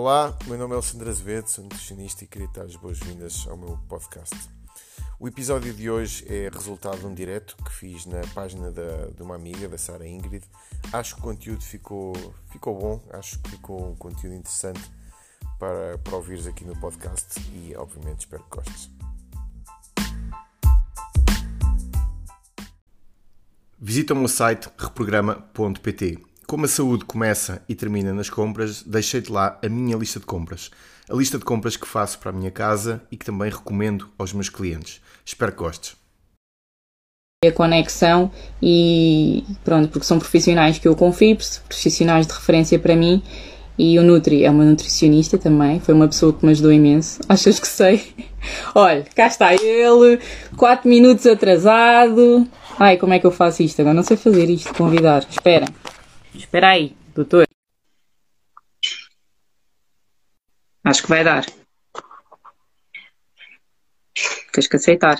Olá, meu nome é Alexandre Azevedo, sou nutricionista e queria dar as boas-vindas ao meu podcast. O episódio de hoje é resultado de um direto que fiz na página da, de uma amiga, da Sara Ingrid. Acho que o conteúdo ficou, ficou bom, acho que ficou um conteúdo interessante para, para ouvires aqui no podcast e, obviamente, espero que gostes. Visita o meu site reprograma.pt como a saúde começa e termina nas compras, deixei-te lá a minha lista de compras. A lista de compras que faço para a minha casa e que também recomendo aos meus clientes. Espero que gostes. A conexão e pronto, porque são profissionais que eu confio, profissionais de referência para mim e o Nutri é uma nutricionista também, foi uma pessoa que me ajudou imenso. Achas que sei? Olha, cá está ele, 4 minutos atrasado. Ai, como é que eu faço isto? Agora não sei fazer isto, convidar. Espera. Espera aí, doutor. Acho que vai dar. Tens que aceitar.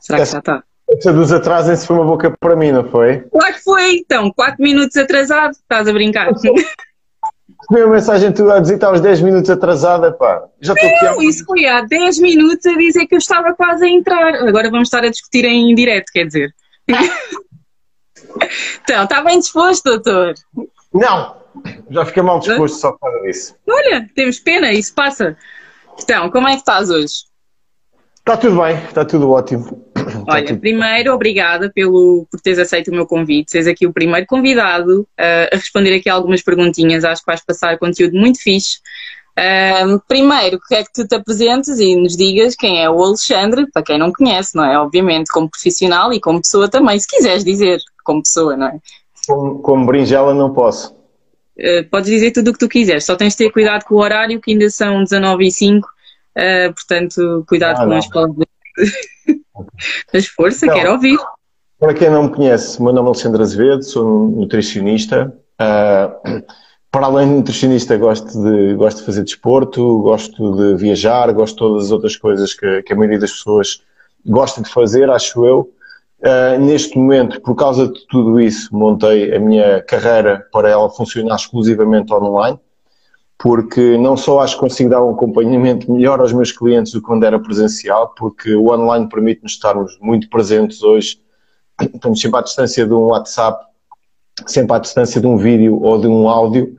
Será que já está? Essa dos atrasem-se foi uma boca para mim, não foi? Claro que foi, então. 4 minutos atrasado. Estás a brincar. Recebi uma mensagem tu a dizer que estavas 10 minutos atrasada, pá. Já estou aqui. Não, isso foi há 10 minutos a dizer que eu estava quase a entrar. Agora vamos estar a discutir em direto, quer dizer. Então, está bem disposto, doutor? Não, já fiquei mal disposto só por causa disso. Olha, temos pena, isso passa. Então, como é que estás hoje? Está tudo bem, está tudo ótimo. Olha, tudo... primeiro, obrigada pelo, por teres aceito o meu convite. Seres aqui o primeiro convidado uh, a responder aqui algumas perguntinhas. Acho que vais passar conteúdo muito fixe. Uh, primeiro, que é que tu te apresentes e nos digas quem é o Alexandre, para quem não conhece, não é? Obviamente, como profissional e como pessoa também, se quiseres dizer como pessoa, não é? Como, como brinjela não posso. Uh, podes dizer tudo o que tu quiseres, só tens de ter cuidado com o horário, que ainda são 19 e 5, uh, eh, portanto, cuidado ah, com as palavras. Mas força, então, quero ouvir. Para quem não me conhece, meu nome é Alexandre Azevedo, sou nutricionista. Uh, para além de nutricionista, gosto de, gosto de fazer desporto, gosto de viajar, gosto de todas as outras coisas que, que a maioria das pessoas gosta de fazer, acho eu. Uh, neste momento, por causa de tudo isso, montei a minha carreira para ela funcionar exclusivamente online, porque não só acho que consigo dar um acompanhamento melhor aos meus clientes do que quando era presencial, porque o online permite-nos estarmos muito presentes hoje, estamos sempre à distância de um WhatsApp, sempre à distância de um vídeo ou de um áudio,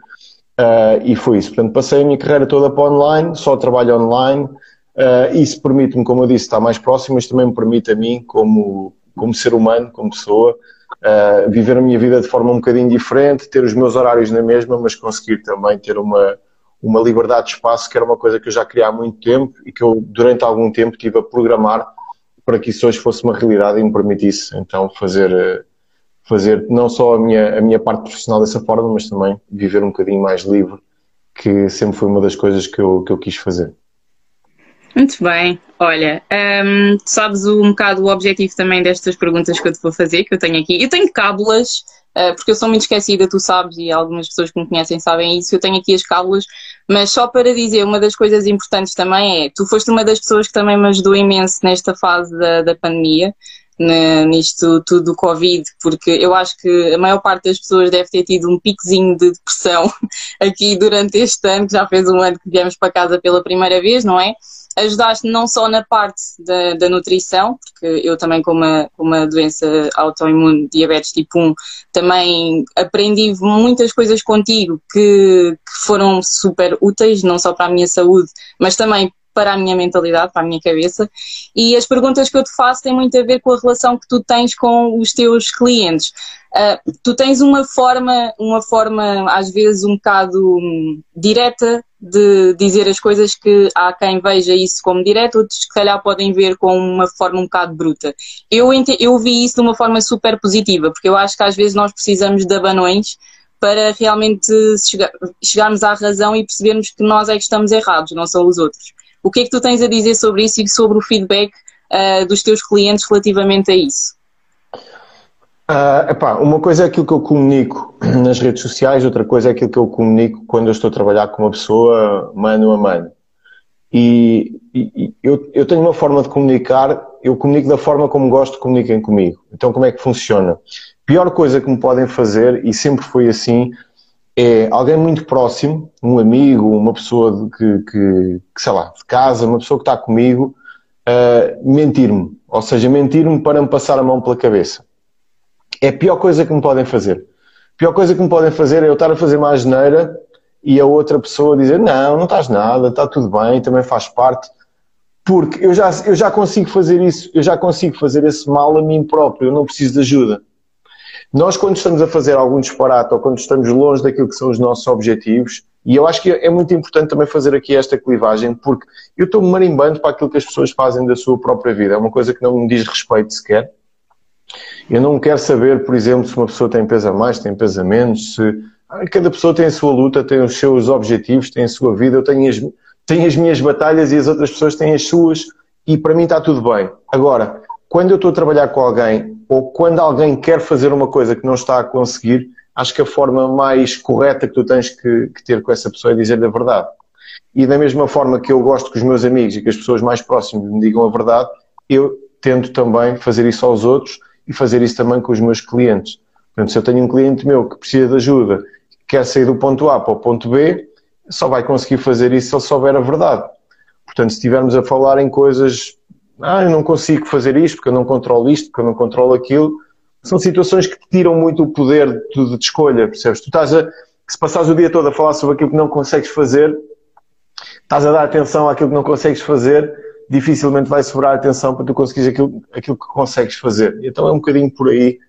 uh, e foi isso. Portanto, passei a minha carreira toda para online, só trabalho online, uh, isso permite-me, como eu disse, estar mais próximo, mas também me permite a mim, como como ser humano, como pessoa, uh, viver a minha vida de forma um bocadinho diferente, ter os meus horários na mesma, mas conseguir também ter uma, uma liberdade de espaço, que era uma coisa que eu já queria há muito tempo e que eu, durante algum tempo, tive a programar para que isso hoje fosse uma realidade e me permitisse, então, fazer, fazer não só a minha, a minha parte profissional dessa forma, mas também viver um bocadinho mais livre, que sempre foi uma das coisas que eu, que eu quis fazer. Muito bem. Olha, um, sabes um bocado o objetivo também destas perguntas que eu te vou fazer, que eu tenho aqui. Eu tenho cábulas, uh, porque eu sou muito esquecida, tu sabes, e algumas pessoas que me conhecem sabem isso. Eu tenho aqui as cábulas, mas só para dizer, uma das coisas importantes também é: tu foste uma das pessoas que também me ajudou imenso nesta fase da, da pandemia. Nisto tudo do Covid, porque eu acho que a maior parte das pessoas deve ter tido um piquezinho de depressão aqui durante este ano, que já fez um ano que viemos para casa pela primeira vez, não é? ajudaste não só na parte da, da nutrição, porque eu também com uma, uma doença autoimune, diabetes tipo 1, também aprendi muitas coisas contigo que, que foram super úteis, não só para a minha saúde, mas também para a minha mentalidade, para a minha cabeça. E as perguntas que eu te faço têm muito a ver com a relação que tu tens com os teus clientes. Uh, tu tens uma forma, uma forma às vezes um bocado hum, direta de dizer as coisas que há quem veja isso como direto, outros que calhar podem ver com uma forma um bocado bruta. Eu, eu vi isso de uma forma super positiva, porque eu acho que às vezes nós precisamos de abanões para realmente chegar, chegarmos à razão e percebermos que nós é que estamos errados, não são os outros. O que é que tu tens a dizer sobre isso e sobre o feedback uh, dos teus clientes relativamente a isso? Uh, epá, uma coisa é aquilo que eu comunico nas redes sociais, outra coisa é aquilo que eu comunico quando eu estou a trabalhar com uma pessoa mano a mano. E, e eu, eu, tenho uma forma de comunicar, eu comunico da forma como gosto que comuniquem comigo. Então, como é que funciona? Pior coisa que me podem fazer, e sempre foi assim, é alguém muito próximo, um amigo, uma pessoa que, que, que sei lá, de casa, uma pessoa que está comigo, uh, mentir-me. Ou seja, mentir-me para me passar a mão pela cabeça. É a pior coisa que me podem fazer. A pior coisa que me podem fazer é eu estar a fazer uma asneira e a outra pessoa dizer não, não estás nada, está tudo bem, também faz parte. Porque eu já, eu já consigo fazer isso, eu já consigo fazer esse mal a mim próprio, eu não preciso de ajuda. Nós, quando estamos a fazer algum disparate ou quando estamos longe daquilo que são os nossos objetivos, e eu acho que é muito importante também fazer aqui esta clivagem, porque eu estou marimbando para aquilo que as pessoas fazem da sua própria vida. É uma coisa que não me diz respeito sequer. Eu não quero saber, por exemplo, se uma pessoa tem peso a mais, tem peso a menos, se cada pessoa tem a sua luta, tem os seus objetivos, tem a sua vida. Eu tenho as, tenho as minhas batalhas e as outras pessoas têm as suas, e para mim está tudo bem. Agora, quando eu estou a trabalhar com alguém, ou quando alguém quer fazer uma coisa que não está a conseguir, acho que a forma mais correta que tu tens que, que ter com essa pessoa é dizer a verdade. E da mesma forma que eu gosto que os meus amigos e que as pessoas mais próximas me digam a verdade, eu tento também fazer isso aos outros e fazer isso também com os meus clientes. Portanto, se eu tenho um cliente meu que precisa de ajuda, quer sair do ponto A para o ponto B, só vai conseguir fazer isso se ele souber a verdade. Portanto, se estivermos a falar em coisas, ah, eu não consigo fazer isto porque eu não controlo isto, porque eu não controlo aquilo, são situações que te tiram muito o poder de, de escolha, percebes? Tu estás a, se passares o dia todo a falar sobre aquilo que não consegues fazer, estás a dar atenção àquilo que não consegues fazer, dificilmente vai sobrar atenção para tu conseguires aquilo, aquilo que consegues fazer. Então é um bocadinho por aí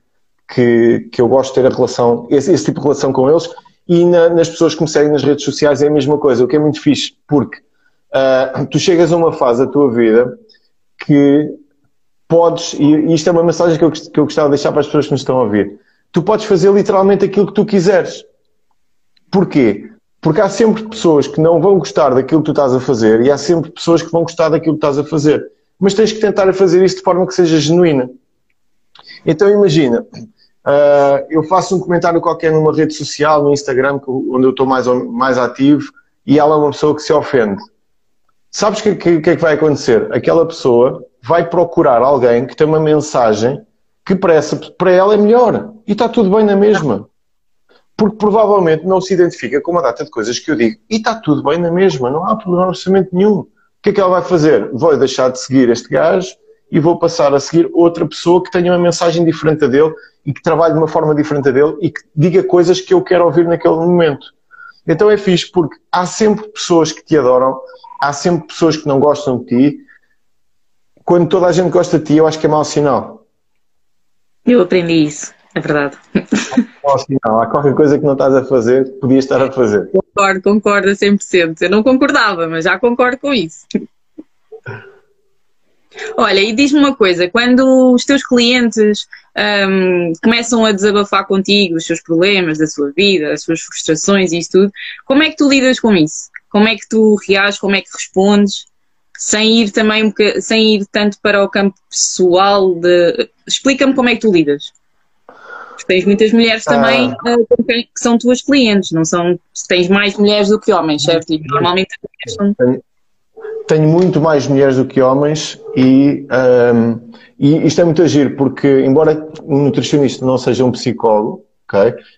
que, que eu gosto de ter a relação, esse, esse tipo de relação com eles e na, nas pessoas que me seguem nas redes sociais é a mesma coisa, o que é muito fixe, porque uh, tu chegas a uma fase da tua vida que podes, e isto é uma mensagem que eu, que eu gostava de deixar para as pessoas que nos estão a ouvir, tu podes fazer literalmente aquilo que tu quiseres. Porquê? Porque há sempre pessoas que não vão gostar daquilo que tu estás a fazer e há sempre pessoas que vão gostar daquilo que estás a fazer. Mas tens que tentar fazer isso de forma que seja genuína. Então imagina, uh, eu faço um comentário qualquer numa rede social, no Instagram, onde eu estou mais, mais ativo, e ela é uma pessoa que se ofende. Sabes o que, que, que é que vai acontecer? Aquela pessoa vai procurar alguém que tem uma mensagem que para, essa, para ela é melhor. E está tudo bem na mesma. Porque provavelmente não se identifica com uma data de coisas que eu digo. E está tudo bem na mesma. Não há problema orçamento nenhum. O que é que ela vai fazer? Vou deixar de seguir este gajo e vou passar a seguir outra pessoa que tenha uma mensagem diferente a dele e que trabalhe de uma forma diferente a dele e que diga coisas que eu quero ouvir naquele momento. Então é fixe porque há sempre pessoas que te adoram, há sempre pessoas que não gostam de ti quando toda a gente gosta de ti, eu acho que é mau sinal. Eu aprendi isso, é verdade. Mau sinal. Há qualquer coisa que não estás a fazer, que podias estar a fazer. Concordo, concordo a 100%. Eu não concordava, mas já concordo com isso. Olha, e diz-me uma coisa, quando os teus clientes um, começam a desabafar contigo os seus problemas da sua vida, as suas frustrações e isso tudo, como é que tu lidas com isso? Como é que tu reages, como é que respondes? sem ir também sem ir tanto para o campo pessoal de explica-me como é que tu lidas porque tens muitas mulheres também ah. que são tuas clientes não são tens mais mulheres do que homens certo e normalmente são... tenho, muito mais mulheres do que homens e, um, e isto é muito agir porque embora um nutricionista não seja um psicólogo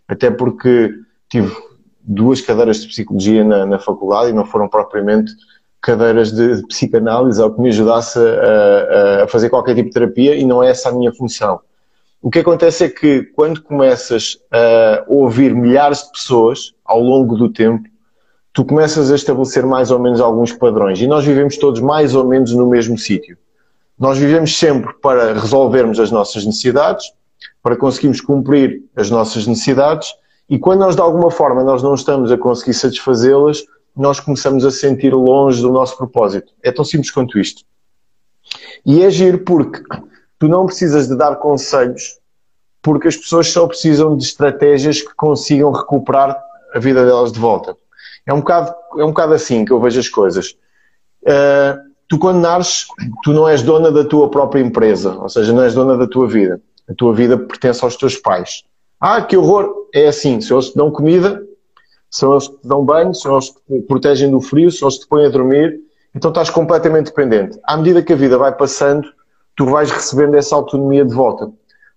até porque tive duas cadeiras de psicologia na, na faculdade e não foram propriamente cadeiras de, psicanálise ou que me ajudasse a, a, fazer qualquer tipo de terapia e não é essa a minha função. O que acontece é que quando começas a ouvir milhares de pessoas ao longo do tempo, tu começas a estabelecer mais ou menos alguns padrões e nós vivemos todos mais ou menos no mesmo sítio. Nós vivemos sempre para resolvermos as nossas necessidades, para conseguirmos cumprir as nossas necessidades e quando nós de alguma forma nós não estamos a conseguir satisfazê-las, nós começamos a sentir longe do nosso propósito. É tão simples quanto isto. E é giro porque tu não precisas de dar conselhos, porque as pessoas só precisam de estratégias que consigam recuperar a vida delas de volta. É um bocado, é um bocado assim que eu vejo as coisas. Uh, tu quando nasces, tu não és dona da tua própria empresa, ou seja, não és dona da tua vida. A tua vida pertence aos teus pais. Ah, que horror! É assim, se eles te dão comida, são eles que te dão banho, são eles que te protegem do frio, são eles que te põem a dormir, então estás completamente dependente. À medida que a vida vai passando, tu vais recebendo essa autonomia de volta.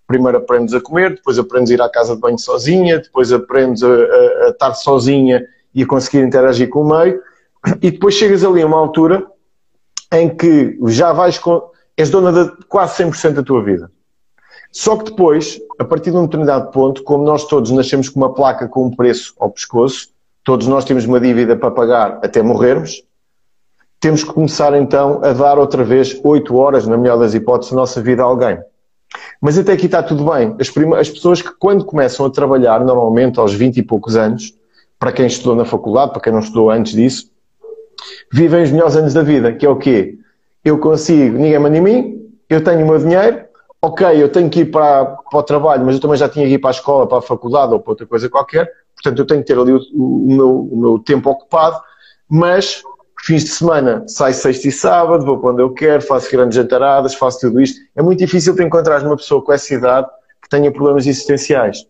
primeiro aprendes a comer, depois aprendes a ir à casa de banho sozinha, depois aprendes a, a, a estar sozinha e a conseguir interagir com o meio, e depois chegas ali a uma altura em que já vais com, és dona de quase 100% da tua vida. Só que depois, a partir de um determinado ponto, como nós todos nascemos com uma placa com um preço ao pescoço, todos nós temos uma dívida para pagar até morrermos, temos que começar então a dar outra vez 8 horas, na melhor das hipóteses, da nossa vida a alguém. Mas até aqui está tudo bem. As, as pessoas que quando começam a trabalhar, normalmente aos 20 e poucos anos, para quem estudou na faculdade, para quem não estudou antes disso, vivem os melhores anos da vida, que é o quê? Eu consigo, ninguém manda em mim, eu tenho o meu dinheiro, ok, eu tenho que ir para, para o trabalho, mas eu também já tinha que ir para a escola, para a faculdade ou para outra coisa qualquer, portanto eu tenho que ter ali o, o, meu, o meu tempo ocupado, mas fins de semana saio sexta e sábado, vou quando eu quero, faço grandes jantaradas, faço tudo isto. É muito difícil te encontrar uma pessoa com essa idade que tenha problemas existenciais.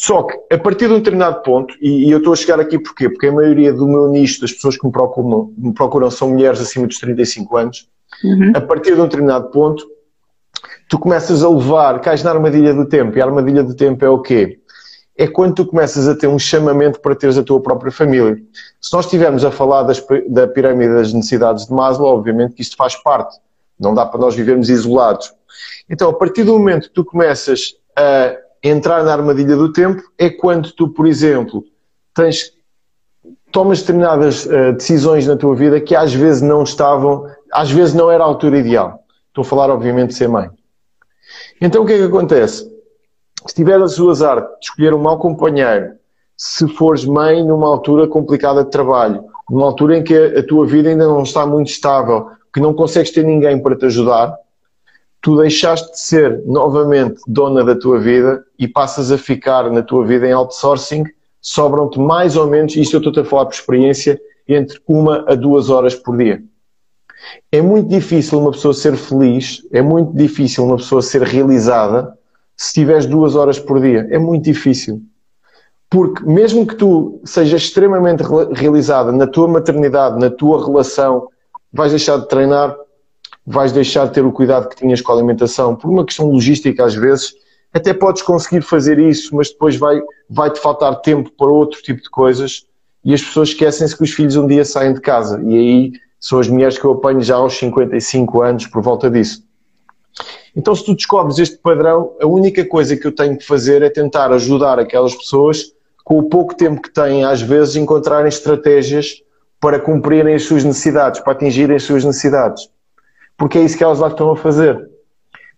Só que, a partir de um determinado ponto, e, e eu estou a chegar aqui porquê? Porque a maioria do meu nicho, das pessoas que me procuram, me procuram são mulheres acima dos 35 anos, uhum. a partir de um determinado ponto, tu começas a levar, cais na armadilha do tempo, e a armadilha do tempo é o quê? É quando tu começas a ter um chamamento para teres a tua própria família. Se nós estivermos a falar das, da pirâmide das necessidades de Maslow, obviamente que isto faz parte. Não dá para nós vivermos isolados. Então, a partir do momento que tu começas a entrar na armadilha do tempo é quando tu, por exemplo, tens, tomas determinadas uh, decisões na tua vida que às vezes não estavam, às vezes não era a altura ideal. Estou a falar, obviamente, de ser mãe. Então o que é que acontece? Se tiveres o azar de escolher um mau companheiro, se fores mãe numa altura complicada de trabalho, numa altura em que a tua vida ainda não está muito estável, que não consegues ter ninguém para te ajudar, tu deixaste de ser novamente dona da tua vida e passas a ficar na tua vida em outsourcing, sobram-te mais ou menos, isto eu estou-te a falar por experiência, entre uma a duas horas por dia. É muito difícil uma pessoa ser feliz, é muito difícil uma pessoa ser realizada se tiveres duas horas por dia. É muito difícil. Porque mesmo que tu sejas extremamente realizada na tua maternidade, na tua relação, vais deixar de treinar, vais deixar de ter o cuidado que tinhas com a alimentação, por uma questão logística às vezes, até podes conseguir fazer isso, mas depois vai, vai-te faltar tempo para outro tipo de coisas e as pessoas esquecem-se que os filhos um dia saem de casa e aí são as mulheres que eu apanho já aos 55 anos por volta disso. Então, se tu descobres este padrão, a única coisa que eu tenho que fazer é tentar ajudar aquelas pessoas, com o pouco tempo que têm, às vezes, encontrarem estratégias para cumprirem as suas necessidades, para atingirem as suas necessidades porque é isso que elas lá estão a fazer.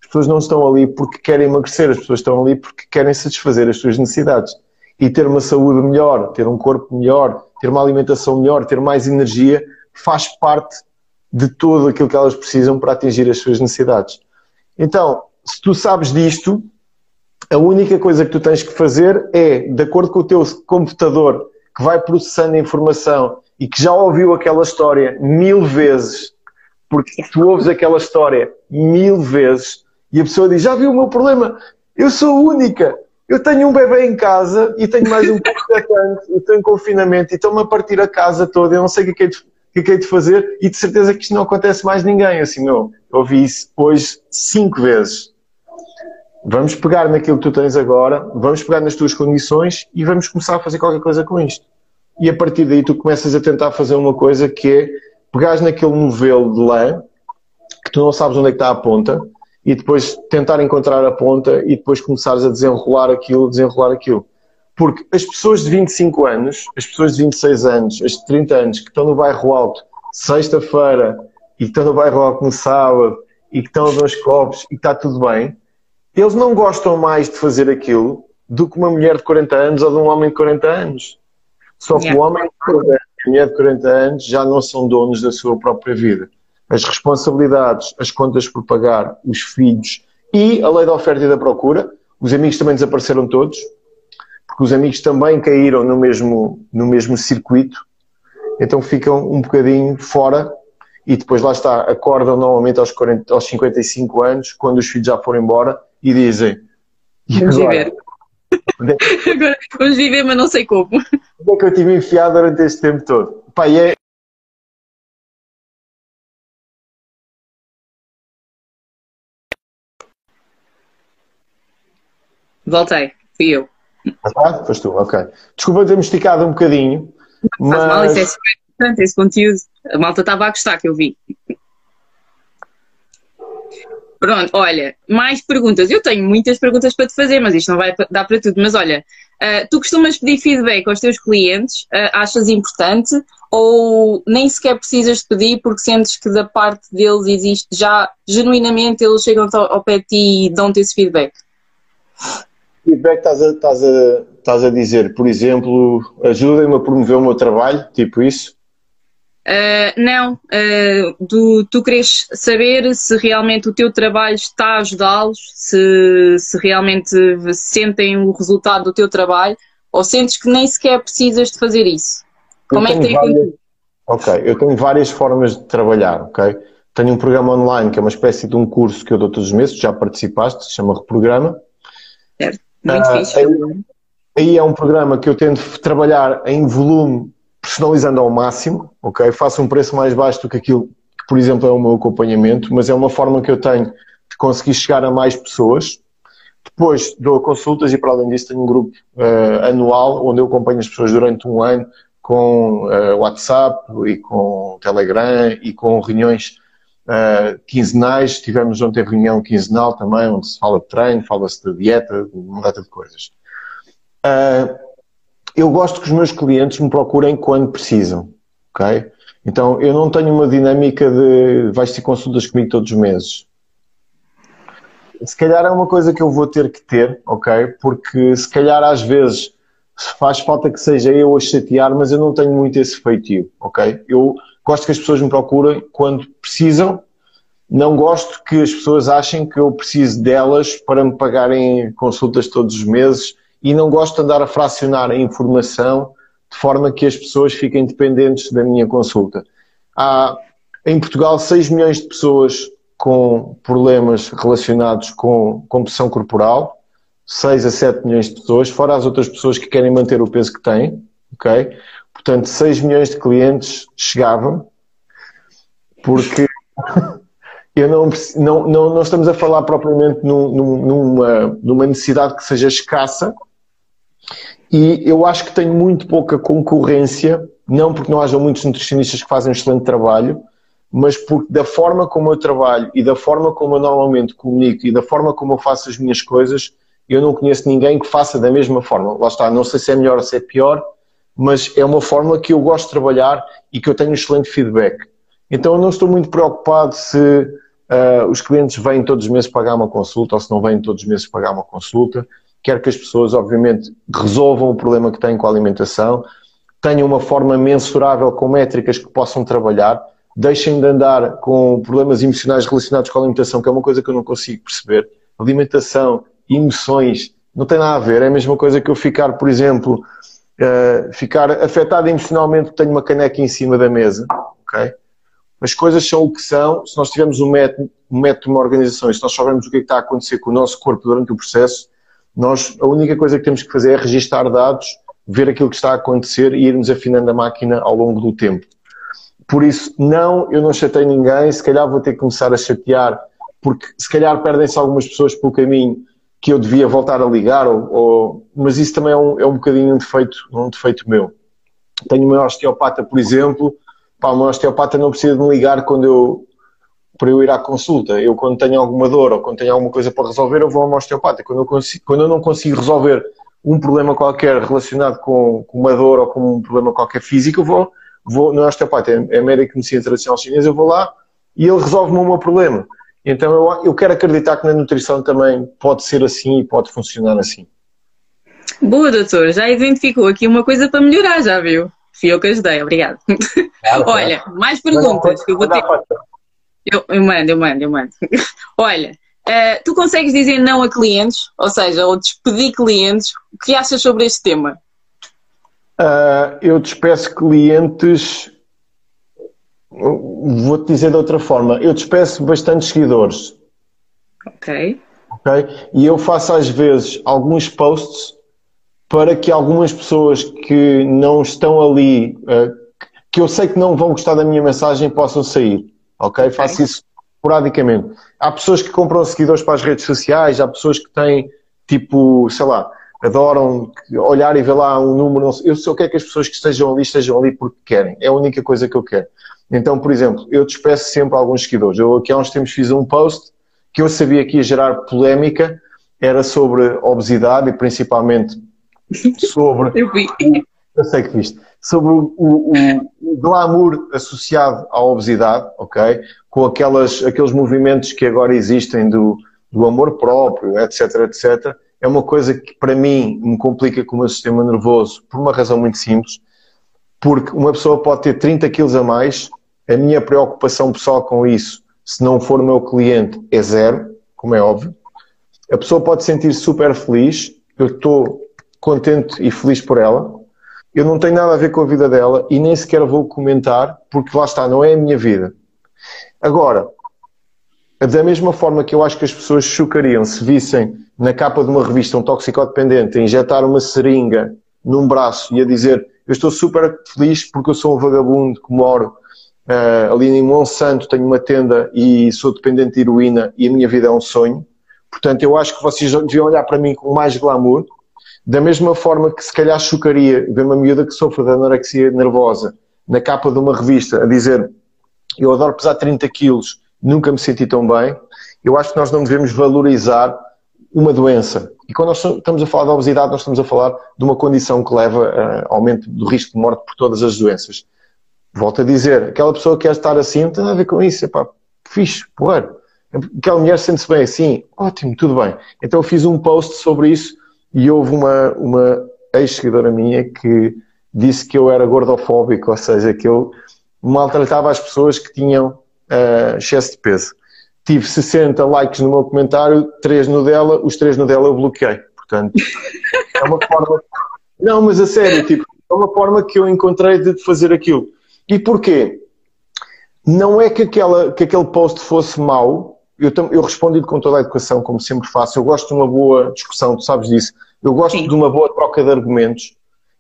As pessoas não estão ali porque querem emagrecer, as pessoas estão ali porque querem satisfazer as suas necessidades. E ter uma saúde melhor, ter um corpo melhor, ter uma alimentação melhor, ter mais energia, faz parte de tudo aquilo que elas precisam para atingir as suas necessidades. Então, se tu sabes disto, a única coisa que tu tens que fazer é, de acordo com o teu computador, que vai processando a informação e que já ouviu aquela história mil vezes porque tu ouves aquela história mil vezes e a pessoa diz: Já viu o meu problema? Eu sou única. Eu tenho um bebê em casa e tenho mais um anos e estou em confinamento e estou-me a partir a casa toda. Eu não sei o que é que é de fazer e de certeza que isto não acontece mais ninguém. Assim, meu, eu ouvi isso hoje cinco vezes. Vamos pegar naquilo que tu tens agora, vamos pegar nas tuas condições e vamos começar a fazer qualquer coisa com isto. E a partir daí tu começas a tentar fazer uma coisa que é pegares naquele novelo de lã, que tu não sabes onde é que está a ponta, e depois tentar encontrar a ponta e depois começares a desenrolar aquilo, desenrolar aquilo. Porque as pessoas de 25 anos, as pessoas de 26 anos, as de 30 anos, que estão no bairro alto, sexta-feira, e que estão no bairro alto no sábado, e que estão a dois copos, e está tudo bem, eles não gostam mais de fazer aquilo do que uma mulher de 40 anos ou de um homem de 40 anos. Só que yeah. o homem de 40 mulher de 40 anos já não são donos da sua própria vida. As responsabilidades, as contas por pagar, os filhos e a lei da oferta e da procura. Os amigos também desapareceram todos, porque os amigos também caíram no mesmo, no mesmo circuito, então ficam um bocadinho fora e depois lá está, acordam normalmente aos, 40, aos 55 anos, quando os filhos já foram embora, e dizem: Vamos viver. Agora, vamos viver, mas não sei como. Onde é que eu tive enfiado durante este tempo todo? Pá, e é, Voltei, fui eu. Ah, foste tu, ok. Desculpa ter-me esticado um bocadinho. Não mas... faz mal, isso é super importante, esse conteúdo. A malta estava a gostar, que eu vi. Pronto, olha, mais perguntas. Eu tenho muitas perguntas para te fazer, mas isto não vai dar para tudo. Mas olha, uh, tu costumas pedir feedback aos teus clientes? Uh, achas importante? Ou nem sequer precisas de pedir porque sentes que da parte deles existe já, genuinamente, eles chegam ao, pé de ti e dão-te esse feedback? Feedback estás a, estás, a, estás a dizer, por exemplo, ajudem-me a promover o meu trabalho, tipo isso? Uh, não, uh, do, tu queres saber se realmente o teu trabalho está a ajudá-los, se, se realmente sentem o resultado do teu trabalho, ou sentes que nem sequer precisas de fazer isso? Como é que tem várias... Ok, eu tenho várias formas de trabalhar, ok? Tenho um programa online que é uma espécie de um curso que eu dou todos os meses, já participaste, se chama Reprograma. Certo, muito uh, fixe. Aí, aí é um programa que eu tento trabalhar em volume personalizando ao máximo, ok? Faço um preço mais baixo do que aquilo que, por exemplo, é o meu acompanhamento, mas é uma forma que eu tenho de conseguir chegar a mais pessoas. Depois dou consultas e, para além disso, tenho um grupo uh, anual onde eu acompanho as pessoas durante um ano com uh, WhatsApp e com Telegram e com reuniões uh, quinzenais. Tivemos ontem reunião quinzenal também, onde se fala de treino, fala-se de dieta, uma data de coisas. Uh, eu gosto que os meus clientes me procurem quando precisam, ok? Então, eu não tenho uma dinâmica de vais ter consultas comigo todos os meses. Se calhar é uma coisa que eu vou ter que ter, ok? Porque se calhar às vezes faz falta que seja eu a chatear, mas eu não tenho muito esse feitio, ok? Eu gosto que as pessoas me procurem quando precisam, não gosto que as pessoas achem que eu preciso delas para me pagarem consultas todos os meses e não gosto de andar a fracionar a informação de forma que as pessoas fiquem dependentes da minha consulta. Há em Portugal 6 milhões de pessoas com problemas relacionados com composição corporal, 6 a 7 milhões de pessoas, fora as outras pessoas que querem manter o peso que têm, ok? Portanto, 6 milhões de clientes chegavam, porque eu não, não, não, não estamos a falar propriamente num, numa, numa necessidade que seja escassa, e eu acho que tenho muito pouca concorrência, não porque não haja muitos nutricionistas que fazem um excelente trabalho, mas porque da forma como eu trabalho e da forma como eu normalmente comunico e da forma como eu faço as minhas coisas, eu não conheço ninguém que faça da mesma forma. Lá está, não sei se é melhor ou se é pior, mas é uma forma que eu gosto de trabalhar e que eu tenho um excelente feedback. Então eu não estou muito preocupado se uh, os clientes vêm todos os meses pagar uma consulta ou se não vêm todos os meses pagar uma consulta quero que as pessoas, obviamente, resolvam o problema que têm com a alimentação, tenham uma forma mensurável com métricas que possam trabalhar, deixem de andar com problemas emocionais relacionados com a alimentação, que é uma coisa que eu não consigo perceber. Alimentação, emoções, não tem nada a ver. É a mesma coisa que eu ficar, por exemplo, uh, ficar afetado emocionalmente porque tenho uma caneca em cima da mesa, ok? As coisas são o que são. Se nós tivermos um método, um método uma organização e se nós soubermos o que, é que está a acontecer com o nosso corpo durante o processo, nós, a única coisa que temos que fazer é registar dados, ver aquilo que está a acontecer e irmos afinando a máquina ao longo do tempo. Por isso, não, eu não chatei ninguém, se calhar vou ter que começar a chatear, porque se calhar perdem-se algumas pessoas pelo caminho que eu devia voltar a ligar, ou, ou, mas isso também é um, é um bocadinho um defeito, um defeito meu. Tenho uma osteopata, por exemplo, pá, uma osteopata não precisa de me ligar quando eu, para eu ir à consulta. Eu, quando tenho alguma dor ou quando tenho alguma coisa para resolver, eu vou ao osteopata. Quando eu, consigo, quando eu não consigo resolver um problema qualquer relacionado com, com, uma dor ou com um problema qualquer físico, eu vou, vou no osteopata, é, é médico de medicina tradicional chinesa, eu vou lá e ele resolve-me o meu problema. Então eu, eu quero acreditar que na nutrição também pode ser assim e pode funcionar assim. Boa, doutor. Já identificou aqui uma coisa para melhorar, já viu? Fui eu que ajudei, obrigado. Olha, mais perguntas que eu vou ter. Eu, eu mando, eu mando, eu mando. Olha, uh, tu consegues dizer não a clientes, ou seja, ou despedir clientes, o que achas sobre este tema? Uh, eu despeço clientes, vou-te dizer de outra forma, eu despeço bastantes seguidores. Ok. Ok? E eu faço às vezes alguns posts para que algumas pessoas que não estão ali, uh, que eu sei que não vão gostar da minha mensagem, possam sair ok? Faço isso esporadicamente. Há pessoas que compram seguidores para as redes sociais, há pessoas que têm tipo, sei lá, adoram olhar e ver lá um número. Eu só quero que as pessoas que estejam ali estejam ali porque querem. É a única coisa que eu quero. Então, por exemplo, eu despeço sempre alguns seguidores. Eu aqui há uns tempos fiz um post que eu sabia que ia gerar polémica, era sobre obesidade e principalmente sobre. Eu sei que viste. Sobre o, o, o, glamour associado à obesidade, ok? Com aquelas, aqueles movimentos que agora existem do, do amor próprio, etc, etc. É uma coisa que para mim me complica com o meu sistema nervoso por uma razão muito simples. Porque uma pessoa pode ter 30 quilos a mais, a minha preocupação pessoal com isso, se não for meu cliente, é zero, como é óbvio. A pessoa pode sentir super feliz, eu estou contente e feliz por ela. Eu não tenho nada a ver com a vida dela e nem sequer vou comentar, porque lá está, não é a minha vida. Agora, da mesma forma que eu acho que as pessoas chocariam se vissem na capa de uma revista um toxicodependente a injetar uma seringa num braço e a dizer eu estou super feliz porque eu sou um vagabundo que moro uh, ali em Monsanto, tenho uma tenda e sou dependente de heroína e a minha vida é um sonho. Portanto, eu acho que vocês deviam olhar para mim com mais glamour, da mesma forma que se calhar chocaria ver uma miúda que sofre de anorexia nervosa na capa de uma revista a dizer eu adoro pesar 30 quilos, nunca me senti tão bem. Eu acho que nós não devemos valorizar uma doença. E quando nós estamos a falar de obesidade, nós estamos a falar de uma condição que leva a aumento do risco de morte por todas as doenças. Volto a dizer, aquela pessoa que quer estar assim, não tem nada a ver com isso, é pá, fixe, porra. Aquela mulher sente-se bem assim, ótimo, tudo bem. Então eu fiz um post sobre isso e houve uma, uma ex-seguidora minha que disse que eu era gordofóbico, ou seja, que eu maltratava as pessoas que tinham uh, excesso de peso. Tive 60 likes no meu comentário, 3 no dela, os 3 no dela eu bloqueei. Portanto, é uma forma. Não, mas a sério, tipo, é uma forma que eu encontrei de fazer aquilo. E porquê? Não é que, aquela, que aquele post fosse mau, eu, eu respondi com toda a educação, como sempre faço. Eu gosto de uma boa discussão, tu sabes disso. Eu gosto Sim. de uma boa troca de argumentos.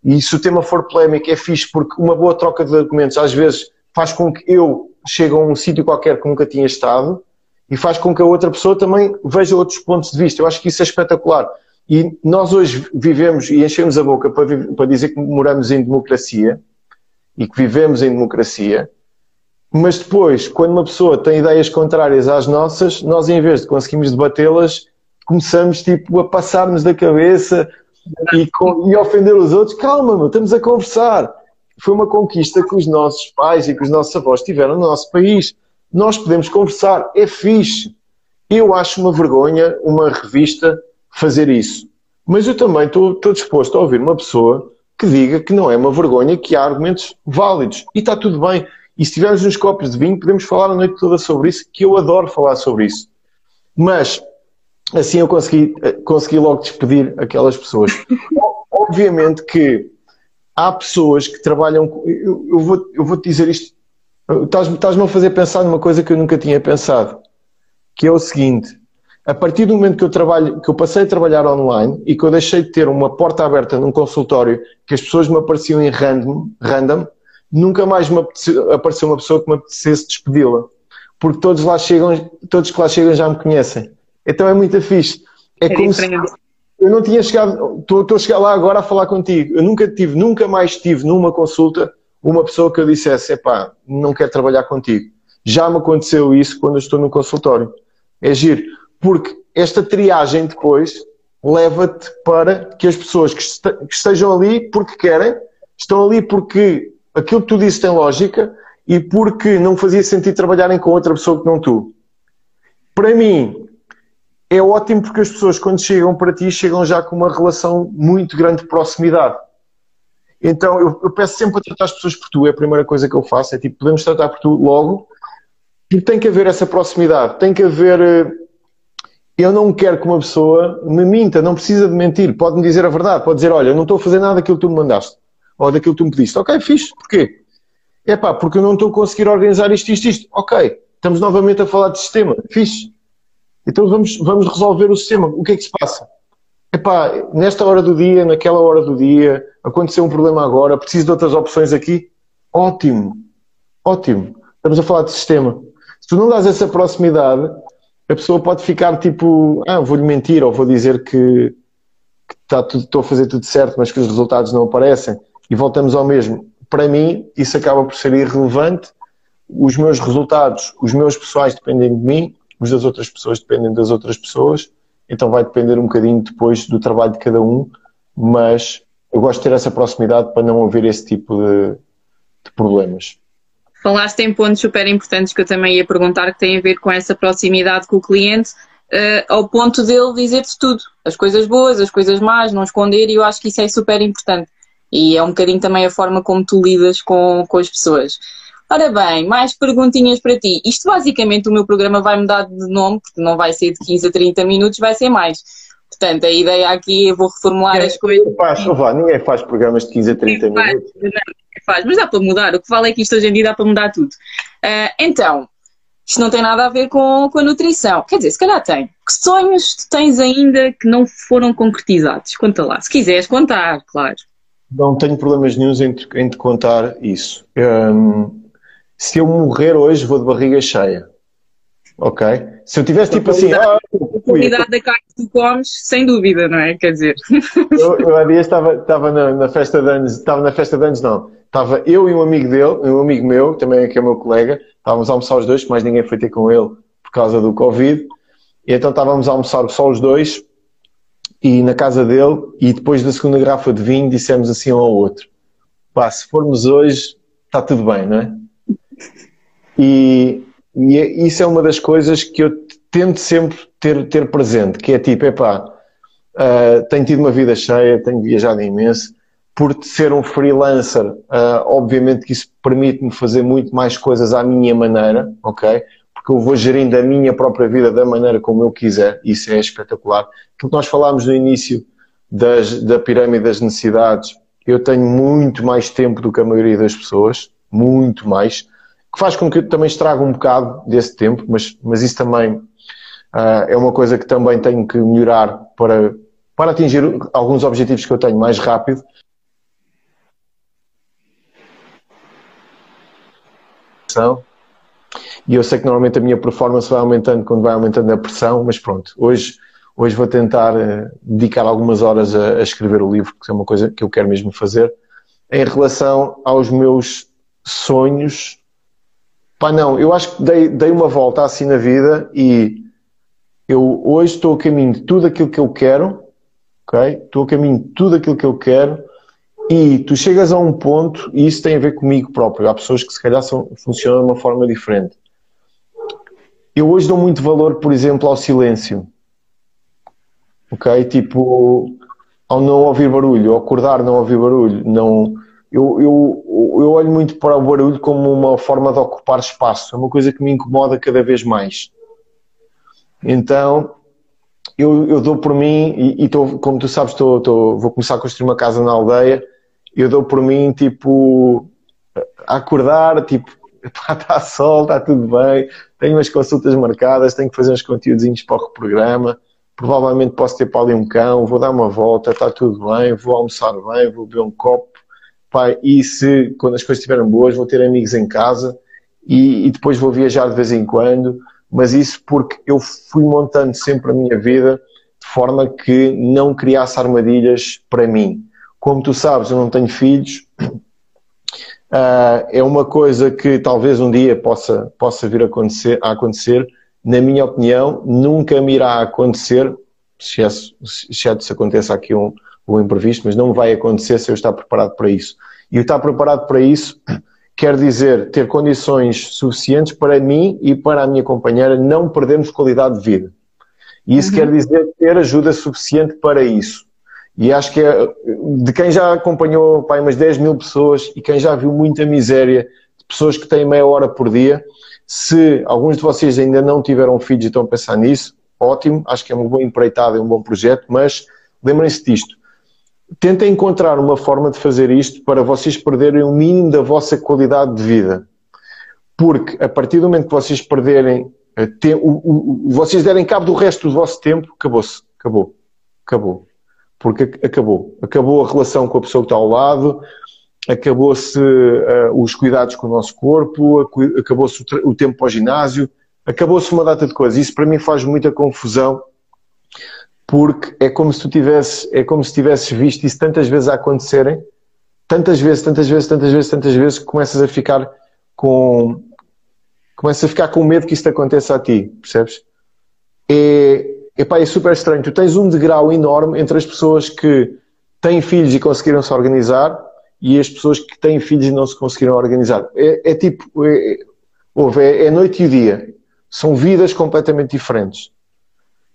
E se o tema for polémico, é fixe, porque uma boa troca de argumentos às vezes faz com que eu chegue a um sítio qualquer que nunca tinha estado e faz com que a outra pessoa também veja outros pontos de vista. Eu acho que isso é espetacular. E nós hoje vivemos e enchemos a boca para, para dizer que moramos em democracia e que vivemos em democracia, mas depois, quando uma pessoa tem ideias contrárias às nossas, nós em vez de conseguirmos debatê-las, começamos tipo a passar-nos da cabeça e, e ofender os outros. Calma, meu, estamos a conversar. Foi uma conquista que os nossos pais e que os nossos avós tiveram no nosso país. Nós podemos conversar, é fixe. Eu acho uma vergonha uma revista fazer isso. Mas eu também estou disposto a ouvir uma pessoa que diga que não é uma vergonha, que há argumentos válidos. E está tudo bem. E se tivermos uns copos de vinho, podemos falar a noite toda sobre isso, que eu adoro falar sobre isso. Mas, assim eu consegui, consegui logo despedir aquelas pessoas. Obviamente que há pessoas que trabalham. Eu, eu, vou, eu vou te dizer isto. Estás-me a fazer pensar numa coisa que eu nunca tinha pensado, que é o seguinte: a partir do momento que eu trabalho, que eu passei a trabalhar online e que eu deixei de ter uma porta aberta num consultório que as pessoas me apareciam em random, random nunca mais me apareceu uma pessoa que me apetecesse despedi-la. Porque todos lá chegam, todos que lá chegam já me conhecem. Então é muito fixe. É, é como diferente. se eu não tinha chegado, estou, a chegar lá agora a falar contigo. Eu nunca tive, nunca mais tive numa consulta uma pessoa que eu dissesse, epá, não quero trabalhar contigo. Já me aconteceu isso quando eu estou no consultório. É giro porque esta triagem depois leva-te para que as pessoas que, estejam ali porque querem, estão ali porque aquilo que tu disse tem lógica e porque não fazia sentido trabalharem com outra pessoa que não tu. Para mim, é ótimo porque as pessoas, quando chegam para ti, chegam já com uma relação muito grande de proximidade. Então, eu, eu peço sempre a tratar as pessoas por tu, é a primeira coisa que eu faço, é tipo, podemos tratar por tu logo, porque tem que haver essa proximidade, tem que haver eh, eu não quero que uma pessoa me minta, não precisa de mentir, pode-me dizer a verdade, pode dizer, olha, eu não estou a fazer nada daquilo que tu me mandaste, ou daquilo que tu me pediste. Ok, fixe, porquê? É pá, porque eu não estou a conseguir organizar isto, isto, isto. Ok, estamos novamente a falar de sistema, fixe. Então vamos, vamos resolver o sistema. O que é que se passa? É pá, nesta hora do dia, naquela hora do dia, aconteceu um problema agora, preciso de outras opções aqui. Ótimo, ótimo. Estamos a falar de sistema. Se tu não dás essa proximidade, a pessoa pode ficar tipo, ah, vou-lhe mentir ou vou dizer que, que tá tudo, estou a fazer tudo certo, mas que os resultados não aparecem e voltamos ao mesmo. Para mim, isso acaba por ser irrelevante. Os meus resultados, os meus pessoais dependem de mim, os das outras pessoas dependem das outras pessoas, então vai depender um bocadinho depois do trabalho de cada um, mas eu gosto de ter essa proximidade para não haver esse tipo de, de problemas. Falaste em pontos super importantes que eu também ia perguntar, que têm a ver com essa proximidade com o cliente, uh, ao ponto dele dizer-te tudo, as coisas boas, as coisas más, não esconder, e eu acho que isso é super importante. E é um bocadinho também a forma como tu lidas com, com as pessoas. Ora bem, mais perguntinhas para ti. Isto basicamente o meu programa vai mudar de nome, porque não vai ser de 15 a 30 minutos, vai ser mais. Portanto, a ideia aqui, eu vou reformular as coisas. Faz, vá, ninguém faz programas de 15 a 30 minutos. Não, faz, mas dá para mudar. O que vale é que isto hoje em dia dá para mudar tudo. Uh, então, isto não tem nada a ver com, com a nutrição. Quer dizer, se calhar tem. Que sonhos tu tens ainda que não foram concretizados? Conta lá. Se quiseres contar, claro. Não tenho problemas nenhums em te, em te contar isso. Um, se eu morrer hoje, vou de barriga cheia. Ok? Se eu tivesse tipo assim. Ah, a qualidade da carne que tu comes, sem dúvida, não é? Quer dizer. Eu, eu há dias estava, estava na, na, festa de anos, estava na festa de anos, não. Estava eu e um amigo dele, um amigo meu, também que é meu colega, estávamos a almoçar os dois, mais ninguém foi ter com ele por causa do Covid. E então estávamos a almoçar só os dois e na casa dele, e depois da segunda garrafa de vinho dissemos assim um ao outro: pá, se formos hoje, está tudo bem, não é? E, e é, isso é uma das coisas que eu tento sempre ter, ter presente, que é tipo, epá, uh, tenho tido uma vida cheia, tenho viajado imenso, por ser um freelancer, uh, obviamente que isso permite-me fazer muito mais coisas à minha maneira, ok? Porque eu vou gerindo a minha própria vida da maneira como eu quiser, isso é espetacular. Aquilo que nós falámos no início das, da pirâmide das necessidades, eu tenho muito mais tempo do que a maioria das pessoas, muito mais que faz com que eu também estrague um bocado desse tempo, mas, mas isso também uh, é uma coisa que também tenho que melhorar para, para atingir alguns objetivos que eu tenho mais rápido. E eu sei que normalmente a minha performance vai aumentando quando vai aumentando a pressão, mas pronto, hoje, hoje vou tentar uh, dedicar algumas horas a, a escrever o livro, que é uma coisa que eu quero mesmo fazer. Em relação aos meus sonhos, Pá, não, eu acho que dei, dei uma volta assim na vida e eu hoje estou a caminho de tudo aquilo que eu quero, ok? Estou a caminho de tudo aquilo que eu quero e tu chegas a um ponto, e isso tem a ver comigo próprio. Há pessoas que se calhar são, funcionam de uma forma diferente. Eu hoje dou muito valor, por exemplo, ao silêncio. Ok? Tipo, ao não ouvir barulho, ao acordar, não ouvir barulho, não eu, eu, eu olho muito para o barulho como uma forma de ocupar espaço, é uma coisa que me incomoda cada vez mais. Então, eu, eu dou por mim, e, e tô, como tu sabes, tô, tô, vou começar a construir uma casa na aldeia, eu dou por mim, tipo, a acordar, tipo, está sol, está tudo bem, tenho umas consultas marcadas, tenho que fazer uns conteúdos para o programa, provavelmente posso ter para ali um cão, vou dar uma volta, está tudo bem, vou almoçar bem, vou beber um copo, Pai, e se quando as coisas estiverem boas vou ter amigos em casa e, e, depois vou viajar de vez em quando, mas isso porque eu fui montando sempre a minha vida de forma que não criasse armadilhas para mim. Como tu sabes, eu não tenho filhos, uh, é uma coisa que talvez um dia possa, possa vir a acontecer, a acontecer. Na minha opinião, nunca me irá acontecer, se, se, se aconteça aqui um, o imprevisto, mas não vai acontecer se eu estar preparado para isso. E estar preparado para isso quer dizer ter condições suficientes para mim e para a minha companheira não perdermos qualidade de vida. E isso uhum. quer dizer ter ajuda suficiente para isso. E acho que é, de quem já acompanhou pai, umas 10 mil pessoas e quem já viu muita miséria de pessoas que têm meia hora por dia, se alguns de vocês ainda não tiveram filhos e estão a pensar nisso, ótimo, acho que é uma boa empreitada, é um bom projeto, mas lembrem-se disto tentem encontrar uma forma de fazer isto para vocês perderem o mínimo da vossa qualidade de vida. Porque a partir do momento que vocês perderem, eh, vocês derem cabo do resto do vosso tempo, acabou-se. Acabou. Acabou. Porque acabou. Acabou a relação com a pessoa que está ao lado, acabou-se uh, os cuidados com o nosso corpo, acabou-se o, o tempo para o ginásio, acabou-se uma data de coisas. Isso para mim faz muita confusão, porque é como se tu tivesse, é como se tivesses visto isso tantas vezes a acontecerem, tantas vezes, tantas vezes, tantas vezes, tantas vezes, que começas a ficar com começas a ficar com medo que isto aconteça a ti, percebes? É, epá, é super estranho. Tu tens um degrau enorme entre as pessoas que têm filhos e conseguiram se organizar e as pessoas que têm filhos e não se conseguiram organizar. É, é tipo, é, é, é noite e dia. São vidas completamente diferentes.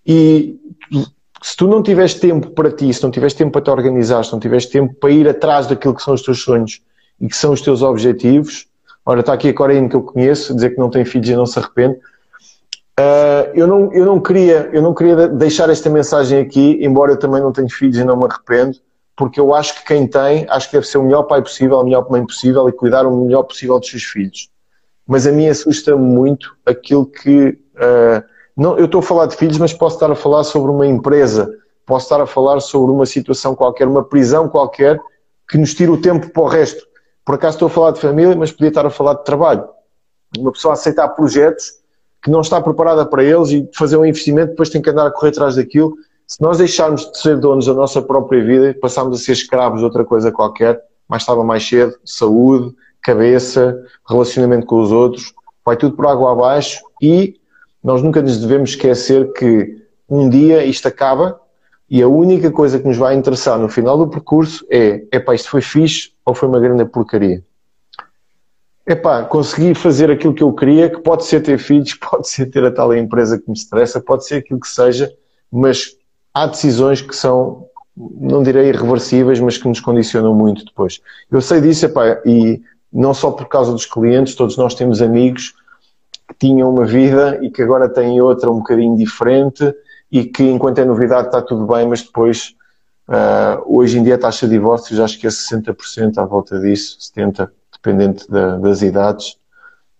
E se tu não tiveres tempo para ti, se não tiveres tempo para te organizar, se não tiveres tempo para ir atrás daquilo que são os teus sonhos e que são os teus objetivos, ora, está aqui a Coreia que eu conheço, dizer que não tem filhos e não se arrepende. Uh, eu, não, eu, não queria, eu não queria deixar esta mensagem aqui, embora eu também não tenha filhos e não me arrependo, porque eu acho que quem tem, acho que deve ser o melhor pai possível, a melhor mãe possível e cuidar o melhor possível dos seus filhos. Mas a mim assusta-me muito aquilo que. Uh, não, eu estou a falar de filhos, mas posso estar a falar sobre uma empresa, posso estar a falar sobre uma situação qualquer, uma prisão qualquer, que nos tira o tempo para o resto. Por acaso estou a falar de família, mas podia estar a falar de trabalho. Uma pessoa aceitar projetos que não está preparada para eles e fazer um investimento, depois tem que andar a correr atrás daquilo. Se nós deixarmos de ser donos da nossa própria vida, passarmos a ser escravos de outra coisa qualquer, mais estava mais cedo, saúde, cabeça, relacionamento com os outros, vai tudo por água abaixo e nós nunca nos devemos esquecer que um dia isto acaba e a única coisa que nos vai interessar no final do percurso é: epá, isto foi fixe ou foi uma grande porcaria? Epá, consegui fazer aquilo que eu queria, que pode ser ter filhos, pode ser ter a tal empresa que me estressa, pode ser aquilo que seja, mas há decisões que são, não direi irreversíveis, mas que nos condicionam muito depois. Eu sei disso, epá, e não só por causa dos clientes, todos nós temos amigos que tinham uma vida e que agora têm outra um bocadinho diferente e que enquanto é novidade está tudo bem, mas depois uh, hoje em dia a taxa de divórcios acho que é 60% à volta disso, 70%, dependente da, das idades.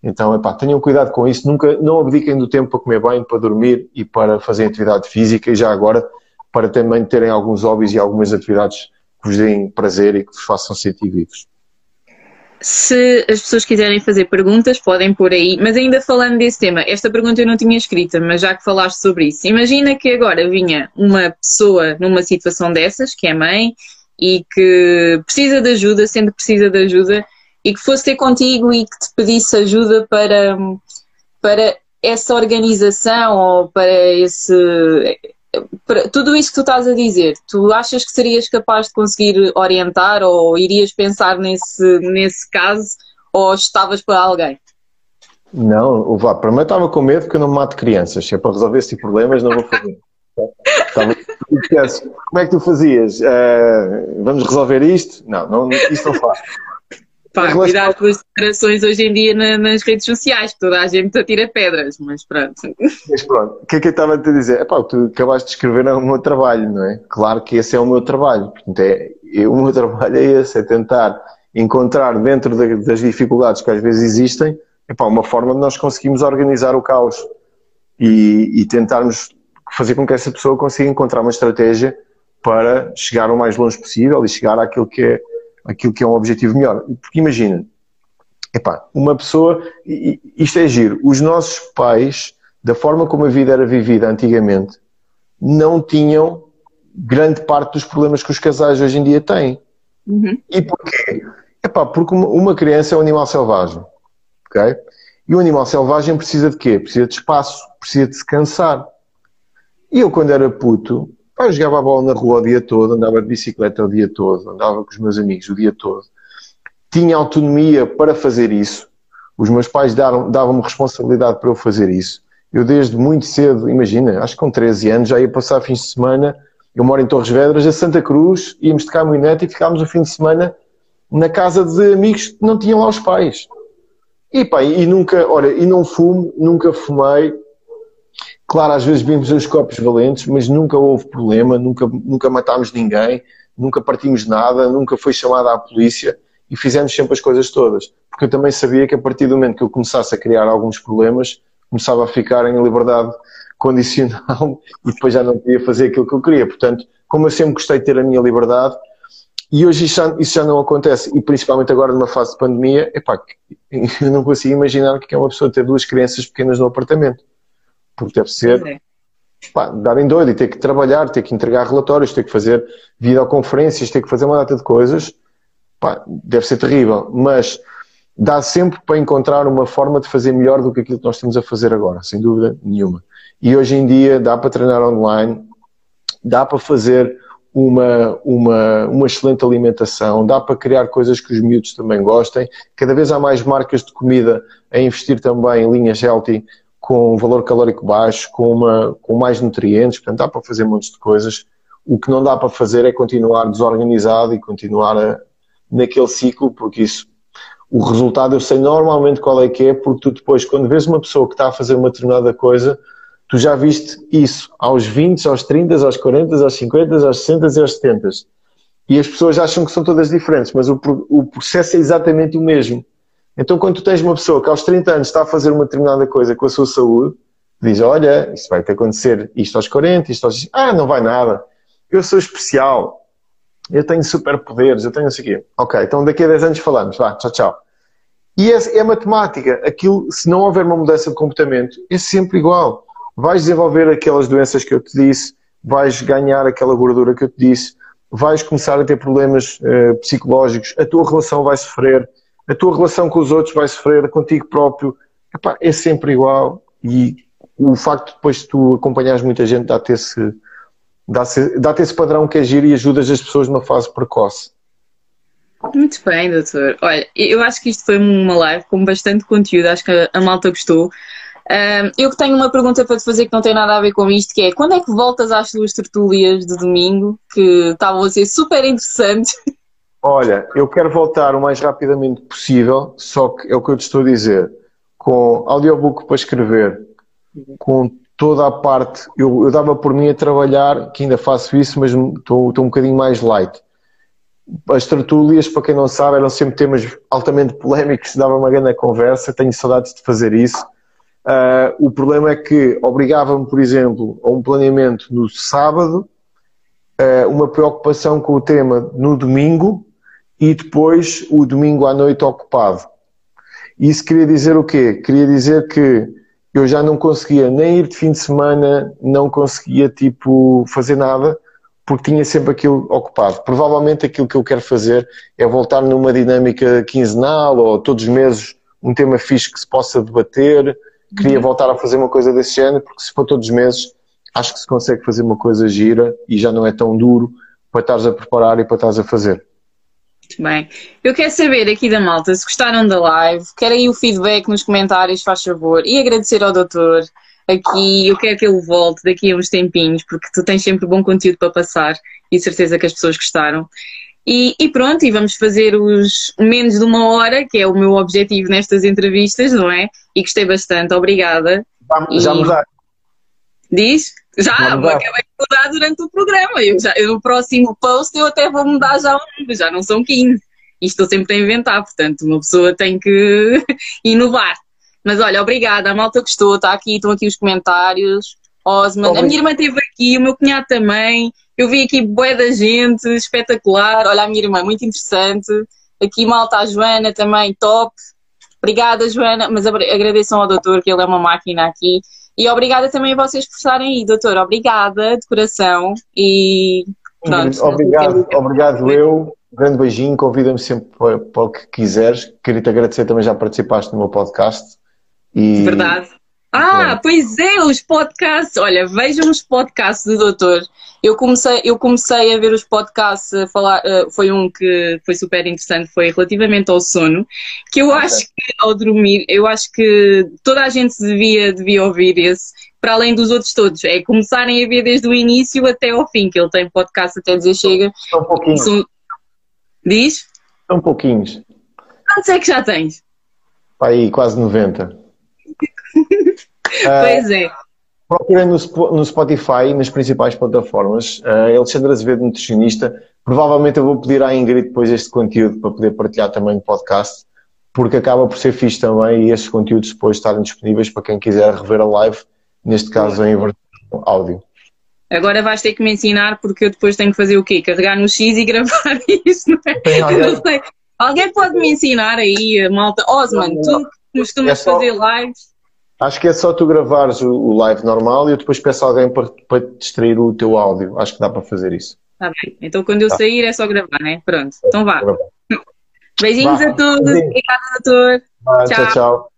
Então, epá, tenham cuidado com isso, nunca, não abdiquem do tempo para comer bem, para dormir e para fazer atividade física e já agora para também terem alguns hobbies e algumas atividades que vos deem prazer e que vos façam sentir vivos. Se as pessoas quiserem fazer perguntas, podem pôr aí. Mas ainda falando desse tema, esta pergunta eu não tinha escrita, mas já que falaste sobre isso, imagina que agora vinha uma pessoa numa situação dessas, que é mãe, e que precisa de ajuda, sendo que precisa de ajuda, e que fosse ter contigo e que te pedisse ajuda para, para essa organização ou para esse tudo isso que tu estás a dizer, tu achas que serias capaz de conseguir orientar ou irias pensar nesse, nesse caso ou estavas para alguém? Não, vá, para mim estava com medo que eu não mato crianças. Se é para resolver esses problemas, não vou fazer. Como é que tu fazias? Uh, vamos resolver isto? Não, não isto não faz. Pá, cuidado com as declarações hoje em dia na, nas redes sociais, que toda a gente atira pedras, mas pronto. Mas pronto, o que é que eu estava a te dizer? Epá, tu acabaste de escrever é o meu trabalho, não é? Claro que esse é o meu trabalho. Portanto, é, é, o meu trabalho é esse, é tentar encontrar dentro das dificuldades que às vezes existem, epá, uma forma de nós conseguirmos organizar o caos e, e tentarmos fazer com que essa pessoa consiga encontrar uma estratégia para chegar o mais longe possível e chegar àquilo que é aquilo que é um objetivo melhor. Porque imagina, epá, uma pessoa, isto é giro, os nossos pais, da forma como a vida era vivida antigamente, não tinham grande parte dos problemas que os casais hoje em dia têm. Uhum. E porquê? Epá, porque uma criança é um animal selvagem, ok? E o animal selvagem precisa de quê? Precisa de espaço, precisa de se cansar. E eu, quando era puto, eu jogava a bola na rua o dia todo, andava de bicicleta o dia todo, andava com os meus amigos o dia todo. Tinha autonomia para fazer isso. Os meus pais davam-me responsabilidade para eu fazer isso. Eu desde muito cedo, imagina, acho que com 13 anos já ia passar fins de semana. Eu moro em Torres Vedras, a Santa Cruz, íamos de caminhonete e ficámos o fim de semana na casa de amigos que não tinham lá os pais. E pá, e nunca, olha, e não fumo, nunca fumei, Claro, às vezes vimos os copos valentes, mas nunca houve problema, nunca, nunca matámos ninguém, nunca partimos nada, nunca foi chamada à polícia e fizemos sempre as coisas todas. Porque eu também sabia que a partir do momento que eu começasse a criar alguns problemas, começava a ficar em liberdade condicional e depois já não podia fazer aquilo que eu queria. Portanto, como eu sempre gostei de ter a minha liberdade, E hoje isso já, isso já, não acontece, e principalmente agora numa fase de pandemia, epá, eu não consigo imaginar o que é uma pessoa ter duas crianças pequenas no apartamento. Porque deve ser é. pá, darem doido e ter que trabalhar, ter que entregar relatórios, ter que fazer videoconferências, ter que fazer uma data de coisas. Pá, deve ser terrível, mas dá sempre para encontrar uma forma de fazer melhor do que aquilo que nós estamos a fazer agora, sem dúvida nenhuma. E hoje em dia dá para treinar online, dá para fazer uma, uma, uma excelente alimentação, dá para criar coisas que os miúdos também gostem. Cada vez há mais marcas de comida a investir também em linhas healthy com valor calórico baixo, com, uma, com mais nutrientes, portanto dá para fazer muitas de coisas. O que não dá para fazer é continuar desorganizado e continuar a, naquele ciclo, porque isso, o resultado eu sei normalmente qual é que é, porque tu depois, quando vês uma pessoa que está a fazer uma determinada coisa, tu já viste isso aos 20, aos 30, aos 40, aos 50, aos 60 e aos 70. E as pessoas acham que são todas diferentes, mas o, o processo é exatamente o mesmo. Então, quando tu tens uma pessoa que aos 30 anos está a fazer uma determinada coisa com a sua saúde, diz: Olha, isso vai te acontecer isto aos 40, isto aos. Ah, não vai nada. Eu sou especial. Eu tenho superpoderes, eu tenho não sei o quê. Ok, então daqui a 10 anos falamos. Vá, tchau, tchau. E é, é matemática. Aquilo, se não houver uma mudança de comportamento, é sempre igual vais desenvolver aquelas doenças que eu te disse, vais ganhar aquela gordura que eu te disse, vais começar a ter problemas uh, psicológicos, a tua relação vai sofrer, a tua relação com os outros vai sofrer, contigo próprio, Epá, é sempre igual e o facto de depois de tu acompanhares muita gente dá-te esse, dá-te dá esse padrão que é giro e ajudas as pessoas numa fase precoce. Muito bem, doutor. Olha, eu acho que isto foi uma live com bastante conteúdo, acho que a malta gostou eu que tenho uma pergunta para te fazer que não tem nada a ver com isto, que é quando é que voltas às tuas tertúlias de domingo, que estavam a ser super interessantes? Olha, eu quero voltar o mais rapidamente possível, só que é o que eu te estou a dizer, com audiobook para escrever, com toda a parte, eu, eu dava por mim a trabalhar, que ainda faço isso, mas estou, estou um bocadinho mais light. As tertúlias, para quem não sabe, eram sempre temas altamente polémicos, dava uma grande conversa, tenho saudades de fazer isso Uh, o problema é que obrigava-me, por exemplo, a um planeamento no sábado, uh, uma preocupação com o tema no domingo e depois o domingo à noite ocupado. Isso queria dizer o quê? Queria dizer que eu já não conseguia nem ir de fim de semana, não conseguia tipo fazer nada, porque tinha sempre aquilo ocupado. Provavelmente aquilo que eu quero fazer é voltar numa dinâmica quinzenal ou todos os meses um tema fixe que se possa debater, queria voltar a fazer uma coisa desse género, porque se for todos os meses, acho que se consegue fazer uma coisa gira e já não é tão duro para estares a preparar e para estares a fazer. Muito bem. Eu quero saber aqui da malta se gostaram da live, querem o feedback nos comentários, faz favor, e agradecer ao doutor aqui. Eu quero que ele volte daqui a uns tempinhos, porque tu tens sempre bom conteúdo para passar e certeza que as pessoas gostaram. E, e, pronto, e vamos fazer os menos de uma hora, que é o meu objetivo nestas entrevistas, não é? E gostei bastante, obrigada. Já, já mudar. Diz? Já, acabei de mudar durante o programa. Eu já, eu, no próximo post eu até vou mudar já um, já não são 15. E estou sempre a inventar, portanto, uma pessoa tem que inovar. Mas olha, obrigada, a malta gostou, está aqui, estão aqui os comentários. Osman, a minha irmã esteve aqui, o meu cunhado também. Eu vi aqui bué da gente, espetacular. Olha a minha irmã, muito interessante. Aqui malta, a Joana também, top. Obrigada, Joana, mas agradeçam ao doutor que ele é uma máquina aqui. E obrigada também a vocês por estarem aí, doutor. Obrigada, de coração. E pronto. Obrigado, obrigado eu. Um grande beijinho, convida-me sempre para, para, o que quiseres. Queria te agradecer também, já participaste no meu podcast. E... Verdade. Ah, pois é, os podcasts. Olha, vejam os podcasts do doutor. Eu comecei, eu comecei a ver os podcasts a falar, uh, foi um que foi super interessante, foi relativamente ao sono, que eu okay. acho que ao dormir, eu acho que toda a gente devia, devia ouvir esse, para além dos outros todos. É começarem a ver desde o início até ao fim, que ele tem podcast até dizer chega. São pouquinhos. São... Diz? São pouquinhos. Quantos é que já tens? Aí, quase 90. Pois é. Procurem no, no Spotify, nas principais plataformas, uh, Alexandre Azevedo, nutricionista. Provavelmente eu vou pedir à Ingrid depois este conteúdo para poder partilhar também no podcast, porque acaba por ser fixe também e estes conteúdos depois estarem disponíveis para quem quiser rever a live, neste caso em versão áudio. Agora vais ter que me ensinar porque eu depois tenho que fazer o quê? Carregar no X e gravar isto, não é? não sei. Alguém pode me ensinar aí, malta? Osman, tu costumas É só- fazer lives. Acho que é só tu gravares o, live normal e eu depois peço a alguém para, para te distrair o teu áudio. Acho que dá para fazer isso. Tá bem. Então quando eu Tá. sair é só gravar, né? Pronto. Então vá. Vá. Beijinhos Vá. a todos. Obrigada, doutor. Vá, Tchau. tchau. tchau.